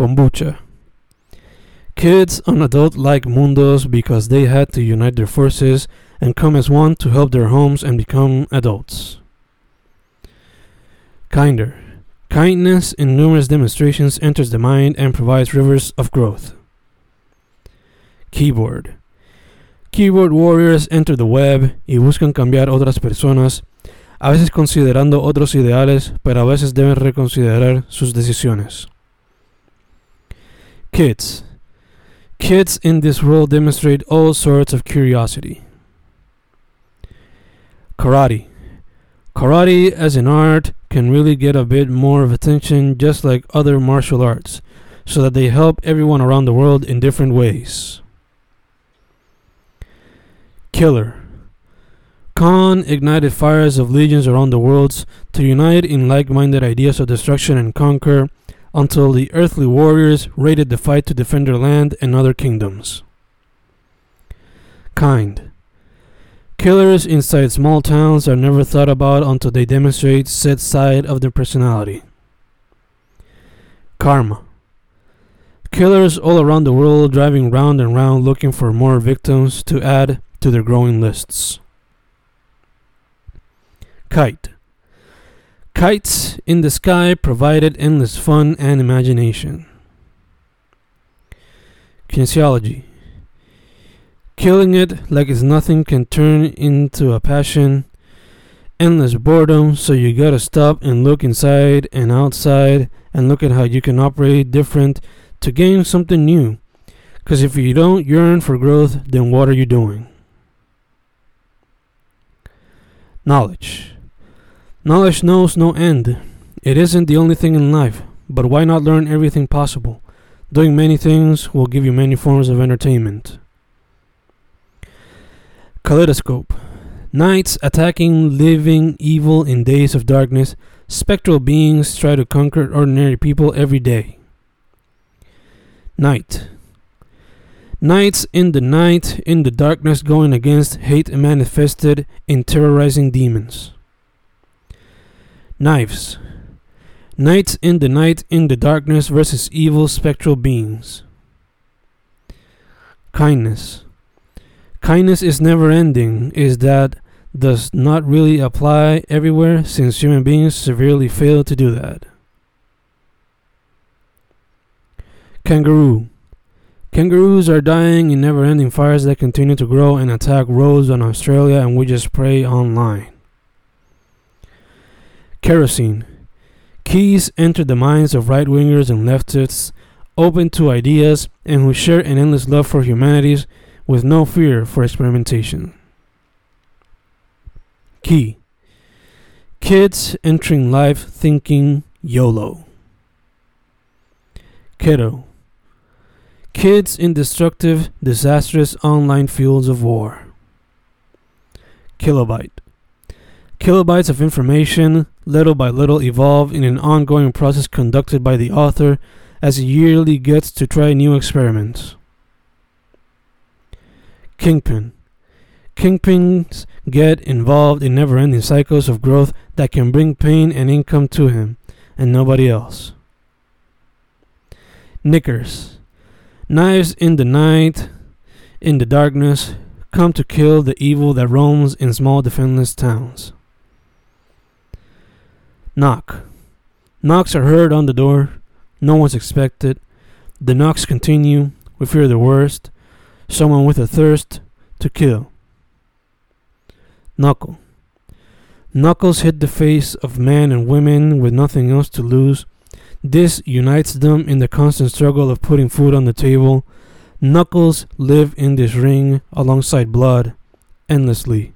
Kombucha. Kids and adults like mundos because they had to unite their forces and come as one to help their homes and become adults. Kinder. Kindness in numerous demonstrations enters the mind and provides rivers of growth. Keyboard. Keyboard warriors enter the web y buscan cambiar otras personas, a veces considerando otros ideales, pero a veces deben reconsiderar sus decisiones. Kids. Kids in this world demonstrate all sorts of curiosity. Karate. Karate as an art can really get a bit more of attention just like other martial arts, so that they help everyone around the world in different ways. Killer. Khan ignited fires of legions around the world to unite in like minded ideas of destruction and conquer until the earthly warriors raided the fight to defend their land and other kingdoms. Kind. Killers inside small towns are never thought about until they demonstrate said side of their personality. Karma. Killers all around the world driving round and round looking for more victims to add to their growing lists. Kite. Kites in the sky provided endless fun and imagination. Kinesiology. Killing it like it's nothing can turn into a passion. Endless boredom, so you gotta stop and look inside and outside and look at how you can operate different to gain something new. Because if you don't yearn for growth, then what are you doing? Knowledge. Knowledge knows no end. It isn't the only thing in life, but why not learn everything possible? Doing many things will give you many forms of entertainment. Kaleidoscope. Knights attacking living evil in days of darkness. Spectral beings try to conquer ordinary people every day. Night. Nights in the night, in the darkness, going against hate manifested in terrorizing demons. Knives. Knights in the night, in the darkness versus evil spectral beings. Kindness. Kindness is never ending, is that does not really apply everywhere since human beings severely fail to do that. Kangaroo. Kangaroos are dying in never ending fires that continue to grow and attack roads on Australia, and we just pray online. Kerosene. Keys enter the minds of right wingers and leftists, open to ideas and who share an endless love for humanities with no fear for experimentation. Key. Kids entering life thinking YOLO. Keto. Kids in destructive, disastrous online fields of war. Kilobyte. Kilobytes of information, little by little, evolve in an ongoing process conducted by the author as he yearly gets to try new experiments. Kingpin. Kingpins get involved in never ending cycles of growth that can bring pain and income to him and nobody else. Knickers. Knives in the night, in the darkness, come to kill the evil that roams in small defenseless towns. Knock. Knocks are heard on the door. No one's expected. The knocks continue. We fear the worst. Someone with a thirst to kill. Knuckle. Knuckles hit the face of men and women with nothing else to lose. This unites them in the constant struggle of putting food on the table. Knuckles live in this ring alongside blood endlessly.